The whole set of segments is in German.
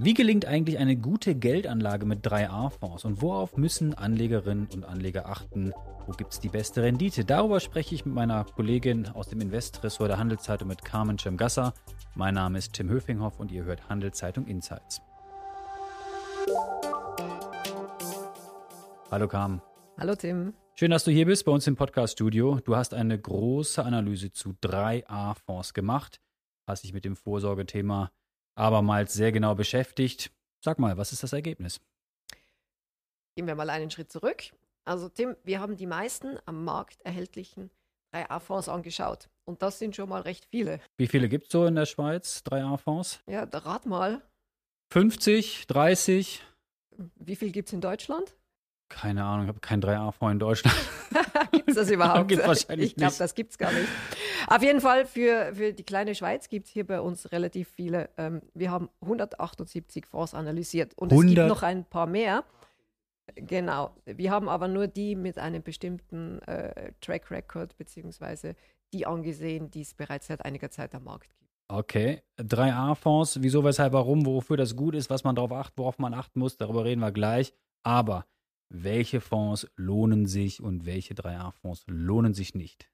Wie gelingt eigentlich eine gute Geldanlage mit 3A-Fonds und worauf müssen Anlegerinnen und Anleger achten? Wo gibt es die beste Rendite? Darüber spreche ich mit meiner Kollegin aus dem Investressort der Handelszeitung mit Carmen Cemgassa. Mein Name ist Tim Höfinghoff und ihr hört Handelszeitung Insights. Hallo Carmen. Hallo Tim. Schön, dass du hier bist bei uns im Podcast-Studio. Du hast eine große Analyse zu 3A-Fonds gemacht, hast dich mit dem Vorsorgethema abermals sehr genau beschäftigt. Sag mal, was ist das Ergebnis? Gehen wir mal einen Schritt zurück. Also Tim, wir haben die meisten am Markt erhältlichen 3A-Fonds angeschaut. Und das sind schon mal recht viele. Wie viele gibt es so in der Schweiz, 3A-Fonds? Ja, rat mal. 50, 30? Wie viel gibt es in Deutschland? Keine Ahnung, ich habe kein 3A-Fonds in Deutschland. gibt es das überhaupt? gibt's wahrscheinlich ich glaube, das gibt es gar nicht. Auf jeden Fall für, für die kleine Schweiz gibt es hier bei uns relativ viele. Ähm, wir haben 178 Fonds analysiert und 100? es gibt noch ein paar mehr. Genau. Wir haben aber nur die mit einem bestimmten äh, Track Record beziehungsweise die angesehen, die es bereits seit einiger Zeit am Markt gibt. Okay, 3A-Fonds, wieso, weshalb, warum, wofür das gut ist, was man darauf acht, worauf man achten muss, darüber reden wir gleich. Aber welche Fonds lohnen sich und welche 3A-Fonds lohnen sich nicht?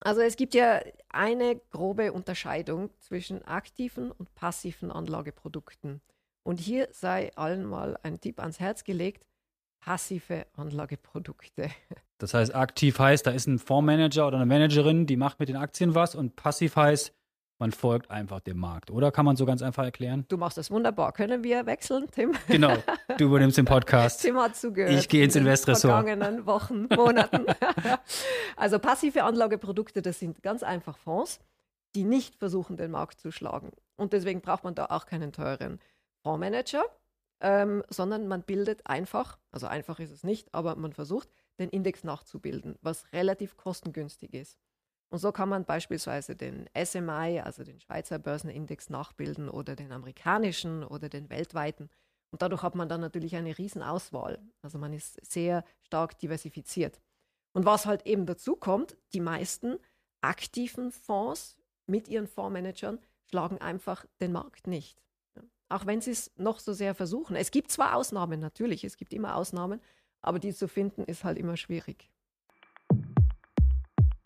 Also es gibt ja eine grobe Unterscheidung zwischen aktiven und passiven Anlageprodukten. Und hier sei allen mal ein Tipp ans Herz gelegt, passive Anlageprodukte. Das heißt, aktiv heißt, da ist ein Fondsmanager oder eine Managerin, die macht mit den Aktien was und passiv heißt, man folgt einfach dem Markt, oder? Kann man so ganz einfach erklären? Du machst das wunderbar. Können wir wechseln, Tim? Genau. Du übernimmst den Podcast. Tim hat zugehört. Ich gehe ins Investressort. In den vergangenen Wochen, Monaten. also passive Anlageprodukte, das sind ganz einfach Fonds, die nicht versuchen, den Markt zu schlagen. Und deswegen braucht man da auch keinen teuren Fondsmanager, ähm, sondern man bildet einfach, also einfach ist es nicht, aber man versucht, den Index nachzubilden, was relativ kostengünstig ist. Und so kann man beispielsweise den SMI, also den Schweizer Börsenindex, nachbilden oder den amerikanischen oder den weltweiten. Und dadurch hat man dann natürlich eine Riesenauswahl. Also man ist sehr stark diversifiziert. Und was halt eben dazu kommt, die meisten aktiven Fonds mit ihren Fondsmanagern schlagen einfach den Markt nicht. Auch wenn sie es noch so sehr versuchen. Es gibt zwar Ausnahmen, natürlich, es gibt immer Ausnahmen, aber die zu finden ist halt immer schwierig.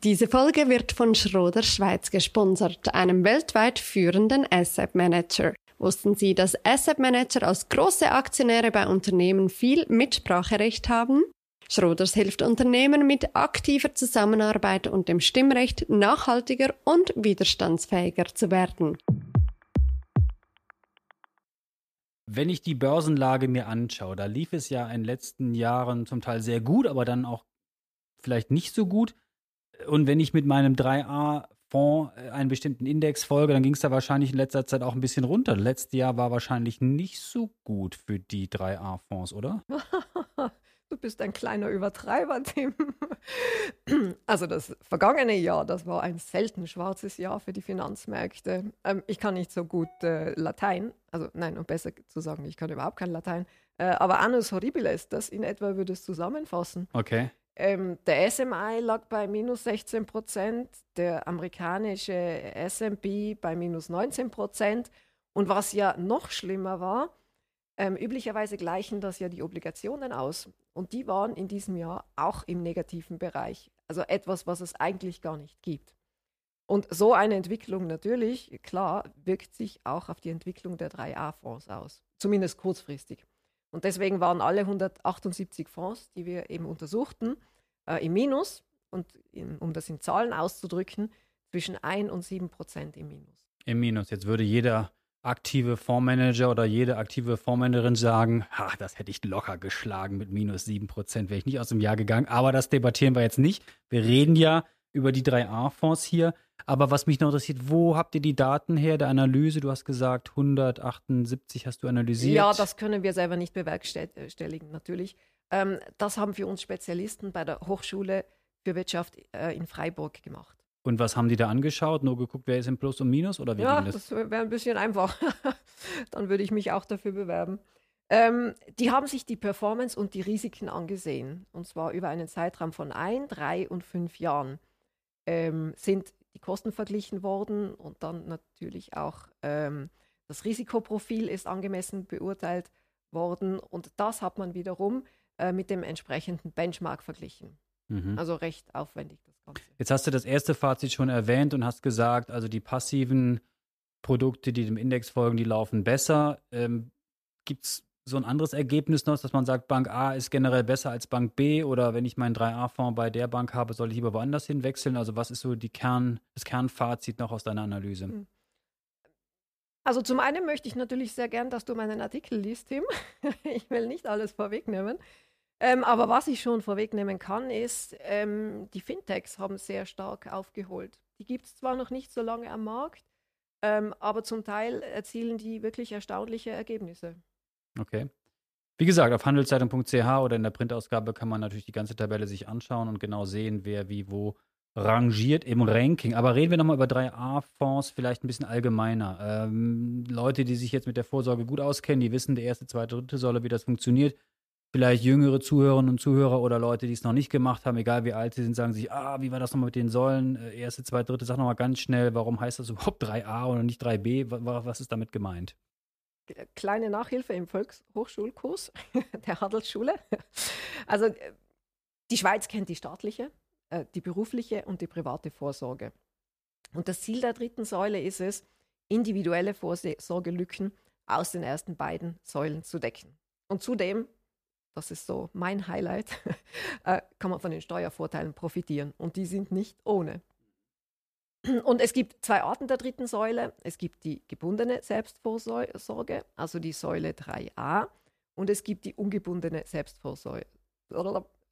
Diese Folge wird von Schroder Schweiz gesponsert, einem weltweit führenden Asset Manager. Wussten Sie, dass Asset Manager als große Aktionäre bei Unternehmen viel Mitspracherecht haben? Schroders hilft Unternehmen mit aktiver Zusammenarbeit und dem Stimmrecht nachhaltiger und widerstandsfähiger zu werden. Wenn ich die Börsenlage mir anschaue, da lief es ja in den letzten Jahren zum Teil sehr gut, aber dann auch vielleicht nicht so gut. Und wenn ich mit meinem 3A-Fonds äh, einen bestimmten Index folge, dann ging es da wahrscheinlich in letzter Zeit auch ein bisschen runter. Letztes Jahr war wahrscheinlich nicht so gut für die 3A-Fonds, oder? Du bist ein kleiner Übertreiber, Tim. Also das vergangene Jahr, das war ein selten schwarzes Jahr für die Finanzmärkte. Ähm, ich kann nicht so gut äh, Latein, also nein, um besser zu sagen, ich kann überhaupt kein Latein. Äh, aber Annus Horribilis, das in etwa würde es zusammenfassen. Okay. Ähm, der SMI lag bei minus 16 Prozent, der amerikanische SP bei minus 19 Prozent. Und was ja noch schlimmer war, ähm, üblicherweise gleichen das ja die Obligationen aus. Und die waren in diesem Jahr auch im negativen Bereich. Also etwas, was es eigentlich gar nicht gibt. Und so eine Entwicklung natürlich, klar, wirkt sich auch auf die Entwicklung der 3A-Fonds aus. Zumindest kurzfristig. Und deswegen waren alle 178 Fonds, die wir eben untersuchten, äh, im Minus. Und in, um das in Zahlen auszudrücken, zwischen 1 und 7 Prozent im Minus. Im Minus. Jetzt würde jeder aktive Fondsmanager oder jede aktive Fondsmanagerin sagen, ha, das hätte ich locker geschlagen mit minus 7 Prozent, wäre ich nicht aus dem Jahr gegangen. Aber das debattieren wir jetzt nicht. Wir reden ja über die 3A-Fonds hier. Aber was mich noch interessiert, wo habt ihr die Daten her der Analyse? Du hast gesagt, 178 hast du analysiert. Ja, das können wir selber nicht bewerkstelligen, natürlich. Ähm, das haben für uns Spezialisten bei der Hochschule für Wirtschaft äh, in Freiburg gemacht. Und was haben die da angeschaut? Nur geguckt, wer ist im Plus und Minus oder wie ja, ging das? das wäre ein bisschen einfach. Dann würde ich mich auch dafür bewerben. Ähm, die haben sich die Performance und die Risiken angesehen. Und zwar über einen Zeitraum von ein, drei und fünf Jahren ähm, sind die Kosten verglichen worden und dann natürlich auch ähm, das Risikoprofil ist angemessen beurteilt worden und das hat man wiederum äh, mit dem entsprechenden Benchmark verglichen. Mhm. Also recht aufwendig das Ganze. Jetzt hast du das erste Fazit schon erwähnt und hast gesagt, also die passiven Produkte, die dem Index folgen, die laufen besser. Ähm, Gibt es so ein anderes Ergebnis noch, dass man sagt, Bank A ist generell besser als Bank B oder wenn ich meinen 3A-Fonds bei der Bank habe, soll ich lieber woanders hinwechseln? Also was ist so die Kern, das Kernfazit noch aus deiner Analyse? Hm. Also zum einen möchte ich natürlich sehr gern, dass du meinen Artikel liest, Tim. ich will nicht alles vorwegnehmen. Ähm, aber was ich schon vorwegnehmen kann, ist, ähm, die Fintechs haben sehr stark aufgeholt. Die gibt es zwar noch nicht so lange am Markt, ähm, aber zum Teil erzielen die wirklich erstaunliche Ergebnisse. Okay. Wie gesagt, auf handelszeitung.ch oder in der Printausgabe kann man natürlich die ganze Tabelle sich anschauen und genau sehen, wer wie wo rangiert im Ranking. Aber reden wir nochmal über 3A-Fonds, vielleicht ein bisschen allgemeiner. Ähm, Leute, die sich jetzt mit der Vorsorge gut auskennen, die wissen, die erste, zweite, dritte Säule, wie das funktioniert vielleicht jüngere Zuhörerinnen und Zuhörer oder Leute, die es noch nicht gemacht haben, egal wie alt sie sind, sagen sich, ah, wie war das nochmal mit den Säulen? Äh, erste, zweite, dritte, sag nochmal ganz schnell, warum heißt das überhaupt 3a oder nicht 3b? Was ist damit gemeint? Kleine Nachhilfe im Volkshochschulkurs der Handelsschule. Also äh, die Schweiz kennt die staatliche, äh, die berufliche und die private Vorsorge. Und das Ziel der dritten Säule ist es, individuelle Vorsorgelücken aus den ersten beiden Säulen zu decken. Und zudem das ist so mein Highlight, äh, kann man von den Steuervorteilen profitieren. Und die sind nicht ohne. Und es gibt zwei Arten der dritten Säule. Es gibt die gebundene Selbstvorsorge, also die Säule 3a, und es gibt die ungebundene Selbstvorsorge,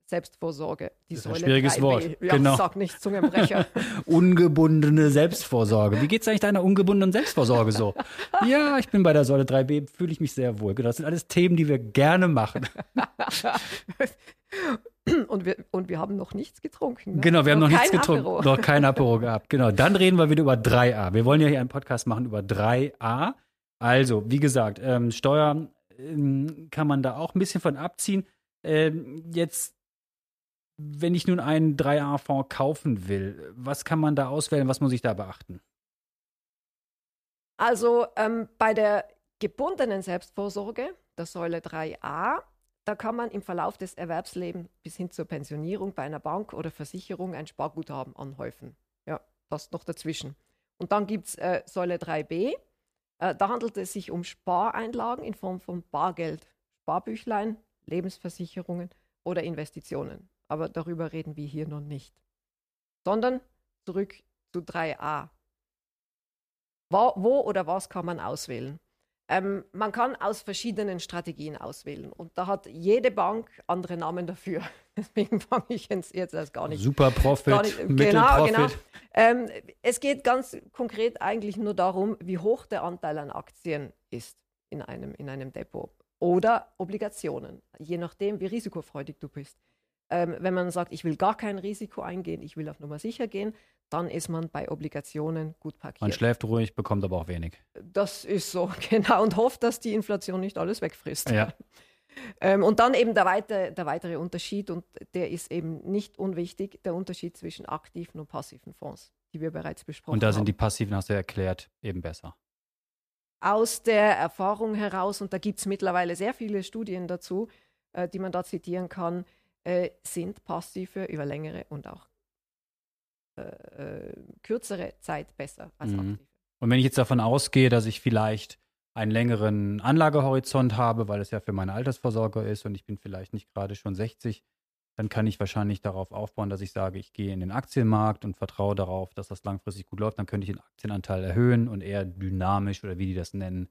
Selbstvorsorge. Die das ist ein schwieriges 3B. Wort. Ja, genau. sag nicht Zungenbrecher. ungebundene Selbstvorsorge. Wie geht es eigentlich deiner ungebundenen Selbstvorsorge so? ja, ich bin bei der Säule 3b, fühle ich mich sehr wohl. Genau, das sind alles Themen, die wir gerne machen. und, wir, und wir haben noch nichts getrunken. Ne? Genau, wir haben noch, noch nichts getrunken. Apero. Noch kein Apero gehabt. Genau, dann reden wir wieder über 3a. Wir wollen ja hier einen Podcast machen über 3a. Also, wie gesagt, ähm, Steuern ähm, kann man da auch ein bisschen von abziehen. Ähm, jetzt wenn ich nun einen 3A-Fonds kaufen will, was kann man da auswählen? Was muss ich da beachten? Also ähm, bei der gebundenen Selbstvorsorge, der Säule 3a, da kann man im Verlauf des Erwerbslebens bis hin zur Pensionierung bei einer Bank oder Versicherung ein Sparguthaben anhäufen. Ja, das noch dazwischen. Und dann gibt es äh, Säule 3b. Äh, da handelt es sich um Spareinlagen in Form von Bargeld, Sparbüchlein, Lebensversicherungen oder Investitionen aber darüber reden wir hier noch nicht. Sondern zurück zu 3a. Wo, wo oder was kann man auswählen? Ähm, man kann aus verschiedenen Strategien auswählen und da hat jede Bank andere Namen dafür. Deswegen fange ich jetzt, jetzt erst gar nicht. Super Profit, nicht, genau, genau. Ähm, es geht ganz konkret eigentlich nur darum, wie hoch der Anteil an Aktien ist in einem, in einem Depot oder Obligationen, je nachdem, wie risikofreudig du bist. Ähm, wenn man sagt, ich will gar kein Risiko eingehen, ich will auf Nummer sicher gehen, dann ist man bei Obligationen gut parkiert. Man schläft ruhig, bekommt aber auch wenig. Das ist so, genau, und hofft, dass die Inflation nicht alles wegfrisst. Ja. ähm, und dann eben der, weite, der weitere Unterschied, und der ist eben nicht unwichtig, der Unterschied zwischen aktiven und passiven Fonds, die wir bereits besprochen haben. Und da haben. sind die passiven, hast du erklärt, eben besser. Aus der Erfahrung heraus, und da gibt es mittlerweile sehr viele Studien dazu, äh, die man da zitieren kann, äh, sind passive über längere und auch äh, äh, kürzere Zeit besser als mhm. aktive. Und wenn ich jetzt davon ausgehe, dass ich vielleicht einen längeren Anlagehorizont habe, weil es ja für meine Altersvorsorge ist und ich bin vielleicht nicht gerade schon 60, dann kann ich wahrscheinlich darauf aufbauen, dass ich sage, ich gehe in den Aktienmarkt und vertraue darauf, dass das langfristig gut läuft. Dann könnte ich den Aktienanteil erhöhen und eher dynamisch oder wie die das nennen,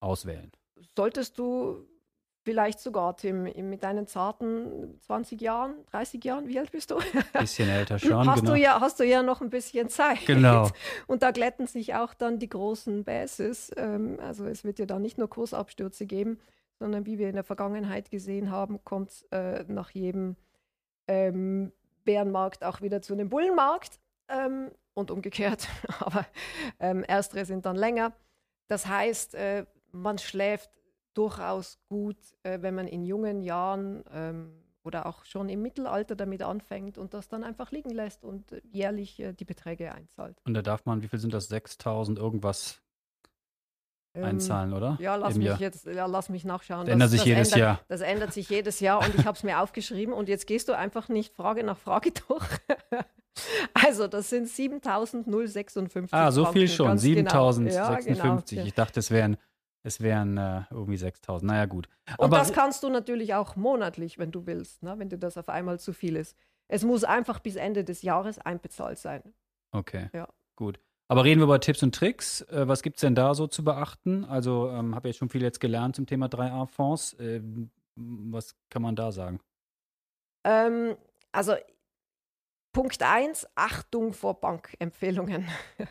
auswählen. Solltest du Vielleicht sogar, Tim, mit deinen zarten 20 Jahren, 30 Jahren, wie alt bist du? Bisschen älter schon, hast genau. Du ja, hast du ja noch ein bisschen Zeit. Genau. Und da glätten sich auch dann die großen Bases. Ähm, also es wird ja da nicht nur Kursabstürze geben, sondern wie wir in der Vergangenheit gesehen haben, kommt es äh, nach jedem ähm, Bärenmarkt auch wieder zu einem Bullenmarkt ähm, und umgekehrt. Aber erstere sind dann länger. Das heißt, äh, man schläft durchaus gut, äh, wenn man in jungen Jahren ähm, oder auch schon im Mittelalter damit anfängt und das dann einfach liegen lässt und äh, jährlich äh, die Beträge einzahlt. Und da darf man, wie viel sind das, 6000 irgendwas Ähm, einzahlen, oder? Ja, lass Im mich Jahr. jetzt, ja, lass mich nachschauen. Das ändert sich jedes ändert, Jahr. Das ändert sich jedes Jahr und ich habe es mir aufgeschrieben und jetzt gehst du einfach nicht Frage nach Frage durch. also, das sind 7056. Ah, so viel Franken, schon. ganz genau. 7056. Ja, genau. Ich dachte, es wären, es wären äh, irgendwie 6000. Naja, gut. Und Aber das kannst du natürlich auch monatlich, wenn du willst, ne? wenn dir das auf einmal zu viel ist. Es muss einfach bis Ende des Jahres einbezahlt sein. Okay. Ja. Gut. Aber reden wir über Tipps und Tricks. Äh, was gibt es denn da so zu beachten? Also, ähm, habe jetzt schon viel jetzt gelernt zum Thema 3A-Fonds. Ähm, was kann man da sagen? Ähm, also Punkt 1, Achtung vor Bankempfehlungen.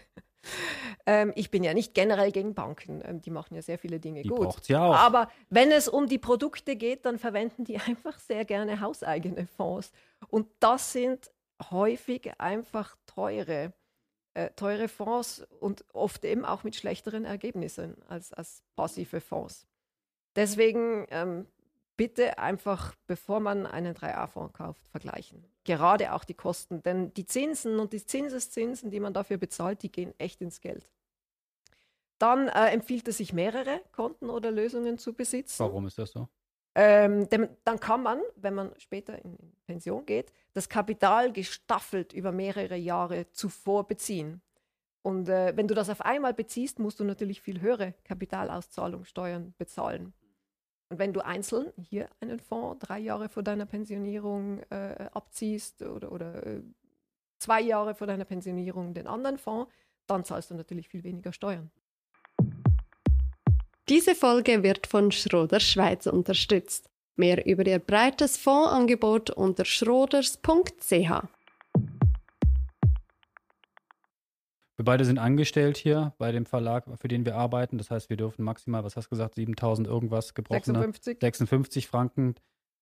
ähm, ich bin ja nicht generell gegen Banken, ähm, die machen ja sehr viele Dinge Die gut. ja auch. Aber wenn es um die Produkte geht, dann verwenden die einfach sehr gerne hauseigene Fonds. Und das sind häufig einfach teure, äh, teure Fonds und oft eben auch mit schlechteren Ergebnissen als, als passive Fonds. Deswegen ähm, bitte einfach, bevor man einen 3A-Fonds kauft, vergleichen. Gerade auch die Kosten, denn die Zinsen und die Zinseszinsen, die man dafür bezahlt, die gehen echt ins Geld. Dann äh, empfiehlt es sich, mehrere Konten oder Lösungen zu besitzen. Warum ist das so? Ähm, dem, dann kann man, wenn man später in, Pension geht, das Kapital gestaffelt über mehrere Jahre zuvor beziehen. Und äh, wenn du das auf einmal beziehst, musst du natürlich viel höhere Kapitalauszahlungssteuern bezahlen. Und wenn du einzeln hier einen Fonds drei Jahre vor deiner Pensionierung äh, abziehst oder, oder äh, zwei Jahre vor deiner Pensionierung den anderen Fonds, dann zahlst du natürlich viel weniger Steuern. Diese Folge wird von Schroder Schweiz unterstützt. Mehr über ihr breites Fondsangebot unter schroders.ch. Wir beide sind angestellt hier bei dem Verlag, für den wir arbeiten. Das heißt, wir dürfen maximal, was hast du gesagt, 7000 irgendwas gebrochene 56? 56 Franken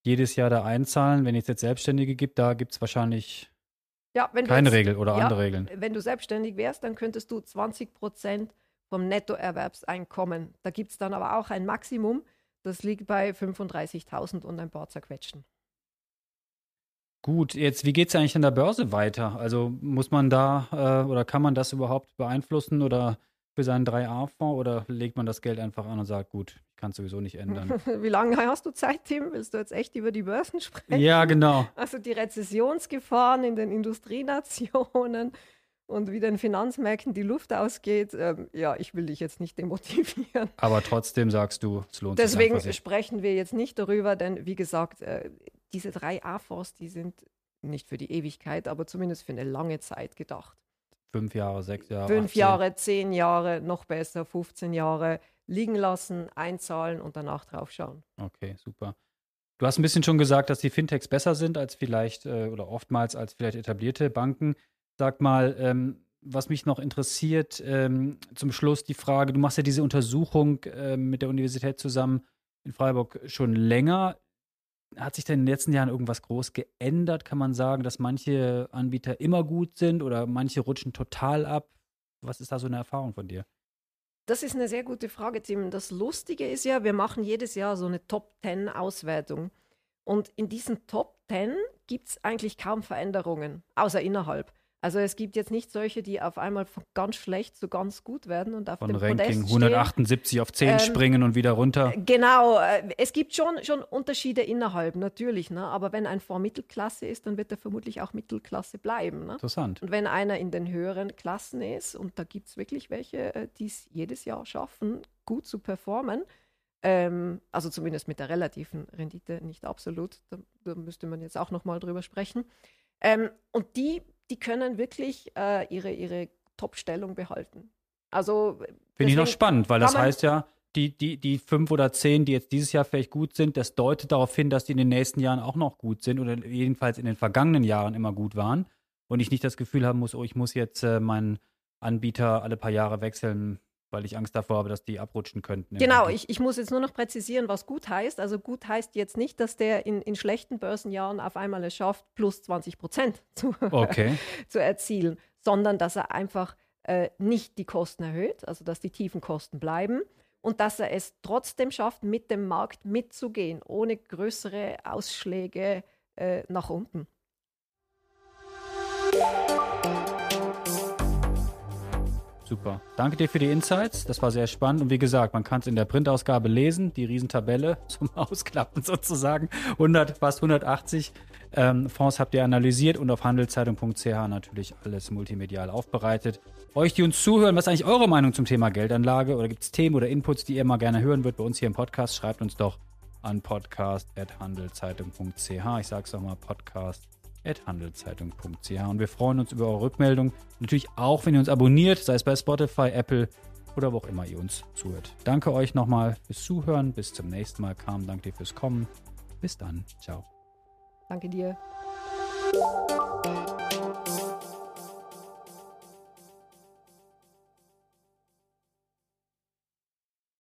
jedes Jahr da einzahlen. Wenn es jetzt Selbstständige gibt, da gibt es wahrscheinlich Ja, keine jetzt- Regel oder ja, andere Regeln. Wenn du selbstständig wärst, dann könntest du 20 Prozent vom Nettoerwerbseinkommen. Da gibt es dann aber auch ein Maximum, das liegt bei 35.000 und ein paar zerquetschten. Gut, jetzt, wie geht es eigentlich an der Börse weiter? Also muss man da äh, oder kann man das überhaupt beeinflussen oder für seinen 3A-Fonds oder legt man das Geld einfach an und sagt, gut, ich kann es sowieso nicht ändern? Wie lange hast du Zeit, Tim? Willst du jetzt echt über die Börsen sprechen? ja, genau. Also die Rezessionsgefahren in den Industrienationen und wie den Finanzmärkten die Luft ausgeht. Ähm, ja, ich will dich jetzt nicht demotivieren. Aber trotzdem sagst du, es lohnt Deswegen sich einfach. sprechen wir jetzt nicht darüber, denn wie gesagt, äh, diese drei A-Fonds, die sind nicht für die Ewigkeit, aber zumindest für eine lange Zeit gedacht. Fünf Jahre, sechs Jahre. Fünf 18. Jahre, zehn Jahre, noch besser, 15 Jahre liegen lassen, einzahlen und danach drauf schauen. Okay, super. Du hast ein bisschen schon gesagt, dass die Fintechs besser sind als vielleicht äh, oder oftmals als vielleicht etablierte Banken. Sag mal, ähm, was mich noch interessiert, ähm, zum Schluss die Frage, du machst ja diese Untersuchung ähm, mit der Universität zusammen in Freiburg schon länger. Hat sich denn in den letzten Jahren irgendwas groß geändert? Kann man sagen, dass manche Anbieter immer gut sind oder manche rutschen total ab? Was ist da so eine Erfahrung von dir? Das ist eine sehr gute Frage, Tim. Das Lustige ist ja, wir machen jedes Jahr so eine Top 10 Auswertung. Und in diesen Top 10 gibt es eigentlich kaum Veränderungen, außer innerhalb. Also es gibt jetzt nicht solche, die auf einmal von ganz schlecht zu ganz gut werden und auf Von dem Ranking Podest stehen. 178 auf 10 Ähm, springen und wieder runter. Genau, äh, es gibt schon, schon Unterschiede innerhalb, natürlich. Ne? Aber wenn ein Fonds Mittelklasse ist, dann wird er vermutlich auch Mittelklasse bleiben. Ne? Interessant. Und wenn einer in den höheren Klassen ist, und da gibt es wirklich welche, äh, die es jedes Jahr schaffen, gut zu performen, ähm, also zumindest mit der relativen Rendite, nicht absolut, da, da müsste man jetzt auch nochmal drüber sprechen. Ähm, und die, die können wirklich äh, ihre, ihre Top-Stellung behalten. Also Finde ich noch spannend, weil das heißt ja, die, die, die fünf oder zehn, die jetzt dieses Jahr vielleicht gut sind, das deutet darauf hin, dass die in den nächsten Jahren auch noch gut sind oder jedenfalls in den vergangenen Jahren immer gut waren und ich nicht das Gefühl haben muss, oh, ich muss jetzt äh, meinen Anbieter alle paar Jahre wechseln, weil ich Angst davor habe, dass die abrutschen könnten. Genau, ich, ich muss jetzt nur noch präzisieren, was gut heißt. Also gut heißt jetzt nicht, dass der in, in schlechten Börsenjahren auf einmal es schafft, plus 20 Prozent zu, Okay, zu erzielen, sondern dass er einfach äh, nicht die Kosten erhöht, also dass die tiefen Kosten bleiben und dass er es trotzdem schafft, mit dem Markt mitzugehen, ohne größere Ausschläge äh, nach unten. Super. Danke dir für die Insights. Das war sehr spannend. Und wie gesagt, man kann es in der Printausgabe lesen, die Riesentabelle zum Ausklappen sozusagen. 100, fast 180 ähm, Fonds habt ihr analysiert und auf handelszeitung.ch natürlich alles multimedial aufbereitet. Euch, die uns zuhören, was ist eigentlich eure Meinung zum Thema Geldanlage? Oder gibt es Themen oder Inputs, die ihr mal gerne hören würdet bei uns hier im Podcast? Schreibt uns doch an podcast.handelszeitung.ch. Ich sage es nochmal, podcast.handelszeitung.ch. Und wir freuen uns über eure Rückmeldung. Natürlich auch, wenn ihr uns abonniert, sei es bei Spotify, Apple oder wo auch immer ihr uns zuhört. Danke euch nochmal fürs Zuhören. Bis zum nächsten Mal. Carmen, danke dir fürs Kommen. Bis dann. Ciao. Danke dir.